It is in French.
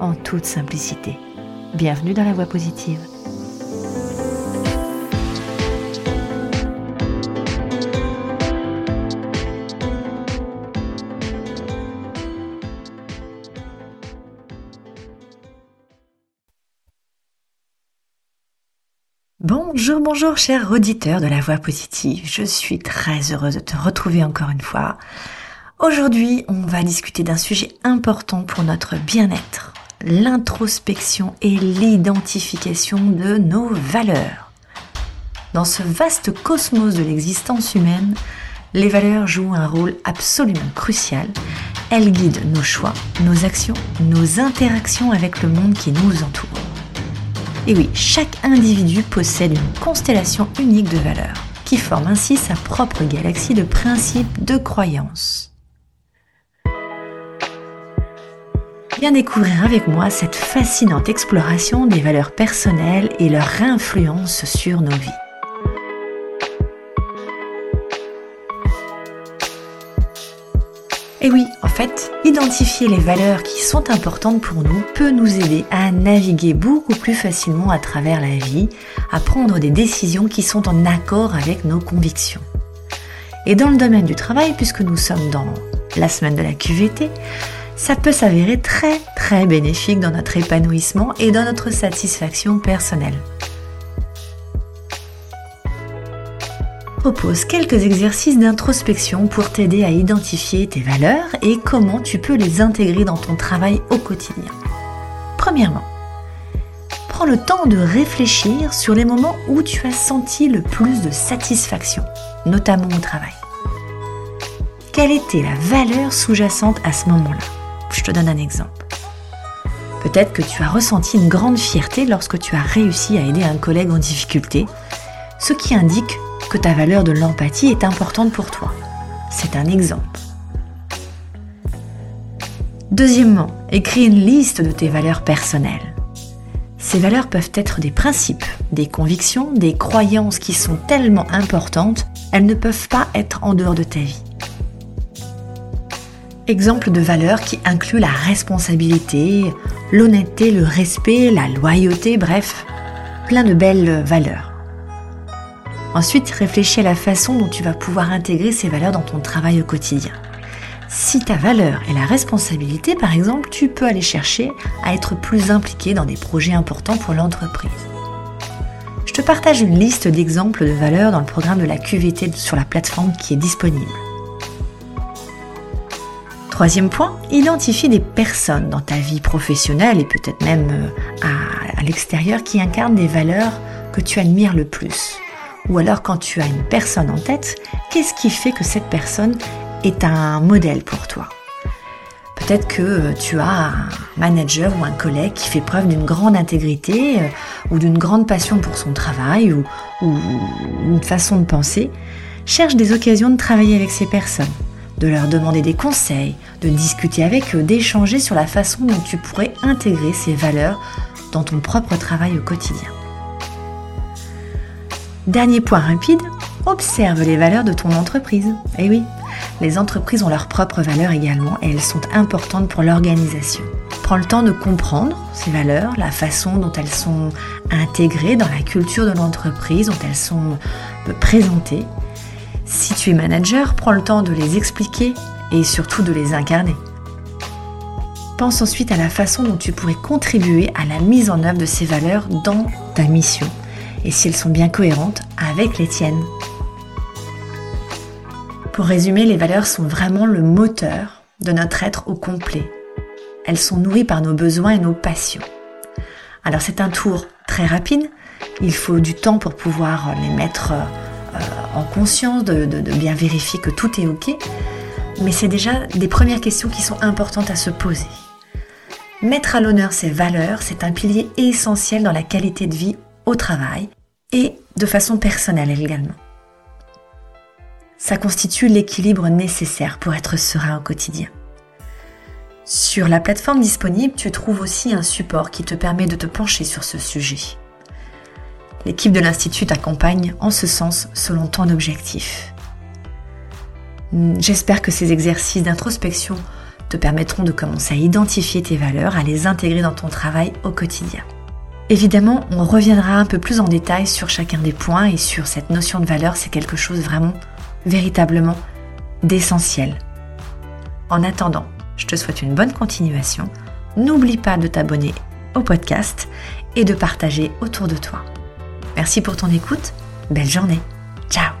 en toute simplicité. Bienvenue dans la voie positive. Bonjour, bonjour, chers auditeurs de la voix positive. Je suis très heureuse de te retrouver encore une fois. Aujourd'hui, on va discuter d'un sujet important pour notre bien-être, l'introspection et l'identification de nos valeurs. Dans ce vaste cosmos de l'existence humaine, les valeurs jouent un rôle absolument crucial. Elles guident nos choix, nos actions, nos interactions avec le monde qui nous entoure. Et oui, chaque individu possède une constellation unique de valeurs, qui forme ainsi sa propre galaxie de principes, de croyances. Découvrir avec moi cette fascinante exploration des valeurs personnelles et leur influence sur nos vies. Et oui, en fait, identifier les valeurs qui sont importantes pour nous peut nous aider à naviguer beaucoup plus facilement à travers la vie, à prendre des décisions qui sont en accord avec nos convictions. Et dans le domaine du travail, puisque nous sommes dans la semaine de la QVT, ça peut s'avérer très très bénéfique dans notre épanouissement et dans notre satisfaction personnelle. propose quelques exercices d'introspection pour t'aider à identifier tes valeurs et comment tu peux les intégrer dans ton travail au quotidien. Premièrement, prends le temps de réfléchir sur les moments où tu as senti le plus de satisfaction, notamment au travail. Quelle était la valeur sous-jacente à ce moment-là? Je te donne un exemple. Peut-être que tu as ressenti une grande fierté lorsque tu as réussi à aider un collègue en difficulté, ce qui indique que ta valeur de l'empathie est importante pour toi. C'est un exemple. Deuxièmement, écris une liste de tes valeurs personnelles. Ces valeurs peuvent être des principes, des convictions, des croyances qui sont tellement importantes, elles ne peuvent pas être en dehors de ta vie. Exemple de valeurs qui incluent la responsabilité, l'honnêteté, le respect, la loyauté, bref, plein de belles valeurs. Ensuite, réfléchis à la façon dont tu vas pouvoir intégrer ces valeurs dans ton travail au quotidien. Si ta valeur est la responsabilité, par exemple, tu peux aller chercher à être plus impliqué dans des projets importants pour l'entreprise. Je te partage une liste d'exemples de valeurs dans le programme de la QVT sur la plateforme qui est disponible. Troisième point, identifie des personnes dans ta vie professionnelle et peut-être même euh, à, l'extérieur qui incarnent des valeurs que tu admires le plus. Ou alors quand tu as une personne en tête, qu'est-ce qui fait que cette personne est un modèle pour toi? Peut-être que euh, tu as un manager ou un collègue qui fait preuve d'une grande intégrité euh, ou d'une grande passion pour son travail ou une façon de penser. Cherche des occasions de travailler avec ces personnes, de leur demander des conseils, de discuter avec eux, d'échanger sur la façon dont tu pourrais intégrer ces valeurs dans ton propre travail au quotidien. Dernier point rapide, observe les valeurs de ton entreprise. Eh oui, les entreprises ont leurs propres valeurs également et elles sont importantes pour l'organisation. Prends le temps de comprendre ces valeurs, la façon dont elles sont intégrées dans la culture de l'entreprise, dont elles sont présentées. Si tu es manager, prends le temps de les expliquer et surtout de les incarner. Pense ensuite à la façon dont tu pourrais contribuer à la mise en œuvre de ces valeurs dans ta mission et si elles sont bien cohérentes avec les tiennes. Pour résumer, les valeurs sont vraiment le moteur de notre être au complet. Elles sont nourries par nos besoins et nos passions. Alors c'est un tour très rapide, il faut du temps pour pouvoir les mettre en conscience, de, bien vérifier que tout est OK, mais c'est déjà des premières questions qui sont importantes à se poser. Mettre à l'honneur ses valeurs, c'est un pilier essentiel dans la qualité de vie au travail et de façon personnelle également. Ça constitue l'équilibre nécessaire pour être serein au quotidien. Sur la plateforme disponible, tu trouves aussi un support qui te permet de te pencher sur ce sujet. L'équipe de l'Institut t'accompagne en ce sens selon ton objectif. J'espère que ces exercices d'introspection te permettront de commencer à identifier tes valeurs, à les intégrer dans ton travail au quotidien. Évidemment, on reviendra un peu plus en détail sur chacun des points et sur cette notion de valeur, c'est quelque chose vraiment, véritablement d'essentiel. En attendant, je te souhaite une bonne continuation. N'oublie pas de t'abonner au podcast et de partager autour de toi. Merci pour ton écoute. Belle journée. Ciao